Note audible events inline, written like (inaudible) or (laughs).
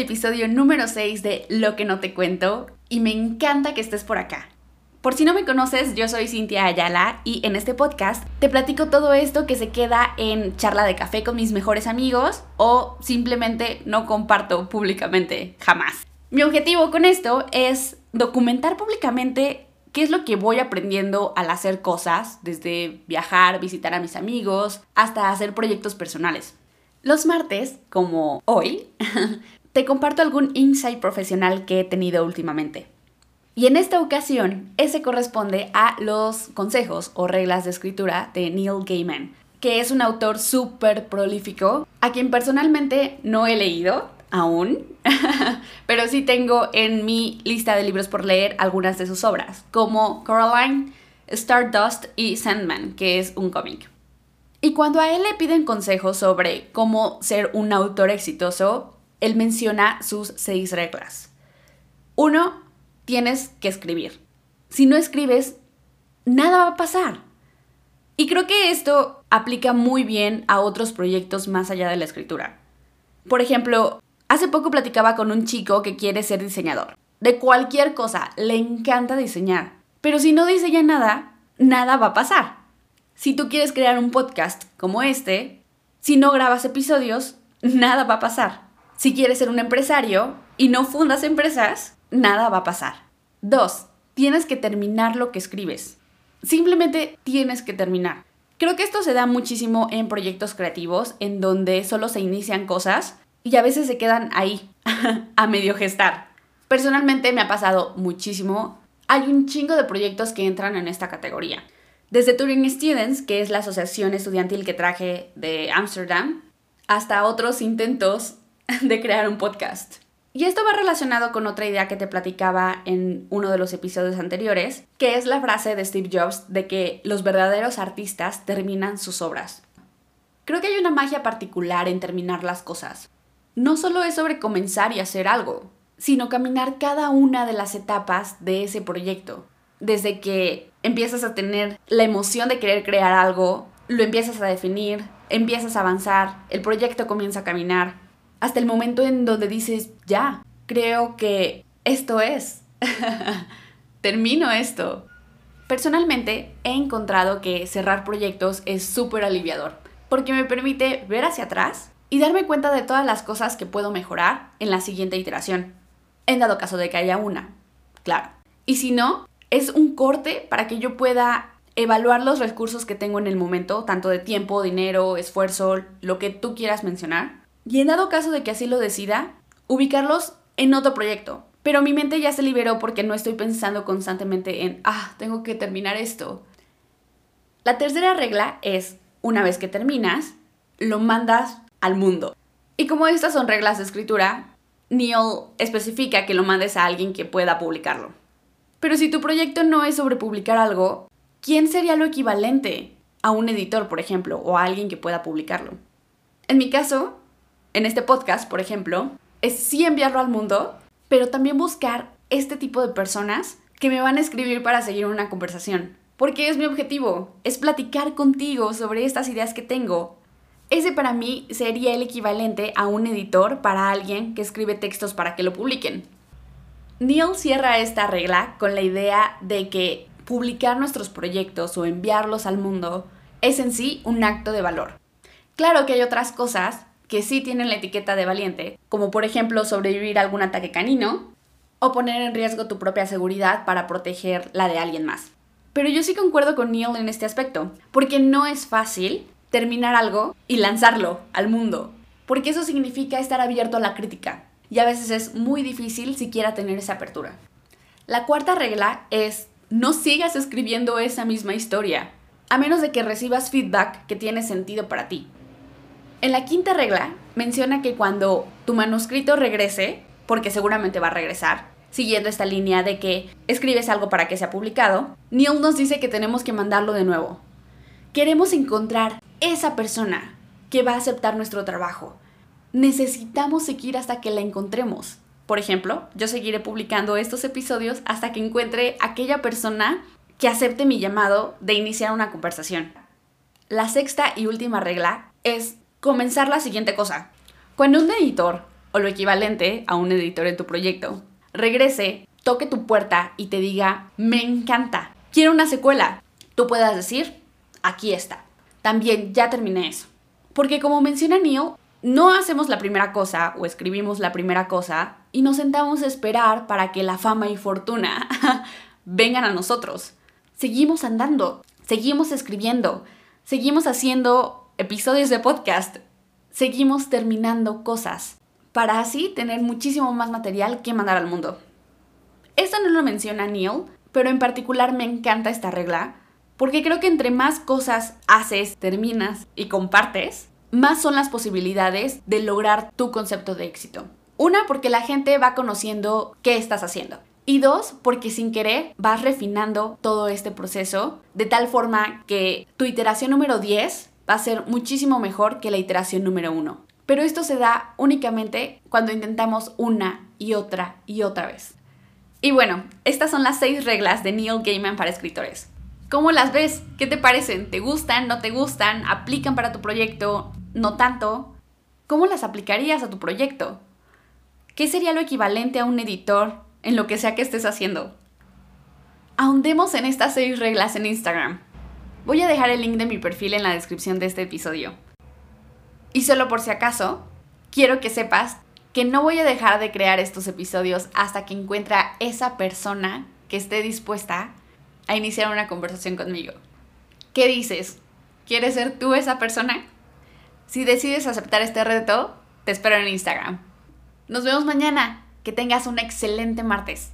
episodio número 6 de Lo que no te cuento y me encanta que estés por acá. Por si no me conoces, yo soy Cintia Ayala y en este podcast te platico todo esto que se queda en charla de café con mis mejores amigos o simplemente no comparto públicamente jamás. Mi objetivo con esto es documentar públicamente qué es lo que voy aprendiendo al hacer cosas, desde viajar, visitar a mis amigos, hasta hacer proyectos personales. Los martes, como hoy, (laughs) te comparto algún insight profesional que he tenido últimamente. Y en esta ocasión, ese corresponde a los consejos o reglas de escritura de Neil Gaiman, que es un autor súper prolífico, a quien personalmente no he leído aún, (laughs) pero sí tengo en mi lista de libros por leer algunas de sus obras, como Coraline, Stardust y Sandman, que es un cómic. Y cuando a él le piden consejos sobre cómo ser un autor exitoso, él menciona sus seis reglas. Uno, tienes que escribir. Si no escribes, nada va a pasar. Y creo que esto aplica muy bien a otros proyectos más allá de la escritura. Por ejemplo, hace poco platicaba con un chico que quiere ser diseñador. De cualquier cosa, le encanta diseñar. Pero si no diseña nada, nada va a pasar. Si tú quieres crear un podcast como este, si no grabas episodios, (laughs) nada va a pasar. Si quieres ser un empresario y no fundas empresas, nada va a pasar. Dos, tienes que terminar lo que escribes. Simplemente tienes que terminar. Creo que esto se da muchísimo en proyectos creativos en donde solo se inician cosas y a veces se quedan ahí, (laughs) a medio gestar. Personalmente me ha pasado muchísimo. Hay un chingo de proyectos que entran en esta categoría. Desde Turing Students, que es la asociación estudiantil que traje de Ámsterdam, hasta otros intentos (laughs) de crear un podcast. Y esto va relacionado con otra idea que te platicaba en uno de los episodios anteriores, que es la frase de Steve Jobs de que los verdaderos artistas terminan sus obras. Creo que hay una magia particular en terminar las cosas. No solo es sobre comenzar y hacer algo, sino caminar cada una de las etapas de ese proyecto. Desde que empiezas a tener la emoción de querer crear algo, lo empiezas a definir, empiezas a avanzar, el proyecto comienza a caminar, hasta el momento en donde dices, ya, creo que esto es, (laughs) termino esto. Personalmente he encontrado que cerrar proyectos es súper aliviador, porque me permite ver hacia atrás y darme cuenta de todas las cosas que puedo mejorar en la siguiente iteración, en dado caso de que haya una, claro. Y si no, es un corte para que yo pueda evaluar los recursos que tengo en el momento, tanto de tiempo, dinero, esfuerzo, lo que tú quieras mencionar. Y en dado caso de que así lo decida, ubicarlos en otro proyecto. Pero mi mente ya se liberó porque no estoy pensando constantemente en, ah, tengo que terminar esto. La tercera regla es, una vez que terminas, lo mandas al mundo. Y como estas son reglas de escritura, Neil especifica que lo mandes a alguien que pueda publicarlo. Pero si tu proyecto no es sobre publicar algo, ¿quién sería lo equivalente a un editor, por ejemplo, o a alguien que pueda publicarlo? En mi caso, en este podcast, por ejemplo, es sí enviarlo al mundo, pero también buscar este tipo de personas que me van a escribir para seguir una conversación. Porque es mi objetivo, es platicar contigo sobre estas ideas que tengo. Ese para mí sería el equivalente a un editor para alguien que escribe textos para que lo publiquen. Neil cierra esta regla con la idea de que publicar nuestros proyectos o enviarlos al mundo es en sí un acto de valor. Claro que hay otras cosas que sí tienen la etiqueta de valiente, como por ejemplo sobrevivir a algún ataque canino o poner en riesgo tu propia seguridad para proteger la de alguien más. Pero yo sí concuerdo con Neil en este aspecto, porque no es fácil terminar algo y lanzarlo al mundo, porque eso significa estar abierto a la crítica, y a veces es muy difícil siquiera tener esa apertura. La cuarta regla es no sigas escribiendo esa misma historia, a menos de que recibas feedback que tiene sentido para ti. En la quinta regla menciona que cuando tu manuscrito regrese, porque seguramente va a regresar, siguiendo esta línea de que escribes algo para que sea publicado, Neil nos dice que tenemos que mandarlo de nuevo. Queremos encontrar esa persona que va a aceptar nuestro trabajo, necesitamos seguir hasta que la encontremos. Por ejemplo, yo seguiré publicando estos episodios hasta que encuentre aquella persona que acepte mi llamado de iniciar una conversación. La sexta y última regla es comenzar la siguiente cosa. Cuando un editor o lo equivalente a un editor en tu proyecto, regrese, toque tu puerta y te diga, me encanta, quiero una secuela, tú puedas decir, aquí está. También ya terminé eso. Porque como menciona Neil, no hacemos la primera cosa o escribimos la primera cosa y nos sentamos a esperar para que la fama y fortuna (laughs) vengan a nosotros. Seguimos andando, seguimos escribiendo, seguimos haciendo episodios de podcast, seguimos terminando cosas para así tener muchísimo más material que mandar al mundo. Esto no lo menciona Neil, pero en particular me encanta esta regla porque creo que entre más cosas haces, terminas y compartes, más son las posibilidades de lograr tu concepto de éxito. Una, porque la gente va conociendo qué estás haciendo. Y dos, porque sin querer vas refinando todo este proceso de tal forma que tu iteración número 10 va a ser muchísimo mejor que la iteración número 1. Pero esto se da únicamente cuando intentamos una y otra y otra vez. Y bueno, estas son las seis reglas de Neil Gaiman para escritores. ¿Cómo las ves? ¿Qué te parecen? ¿Te gustan? ¿No te gustan? ¿Aplican para tu proyecto? ¿No tanto? ¿Cómo las aplicarías a tu proyecto? ¿Qué sería lo equivalente a un editor en lo que sea que estés haciendo? Ahondemos en estas seis reglas en Instagram. Voy a dejar el link de mi perfil en la descripción de este episodio. Y solo por si acaso, quiero que sepas que no voy a dejar de crear estos episodios hasta que encuentre a esa persona que esté dispuesta a iniciar una conversación conmigo. ¿Qué dices? ¿Quieres ser tú esa persona? Si decides aceptar este reto, te espero en Instagram. Nos vemos mañana. Que tengas un excelente martes.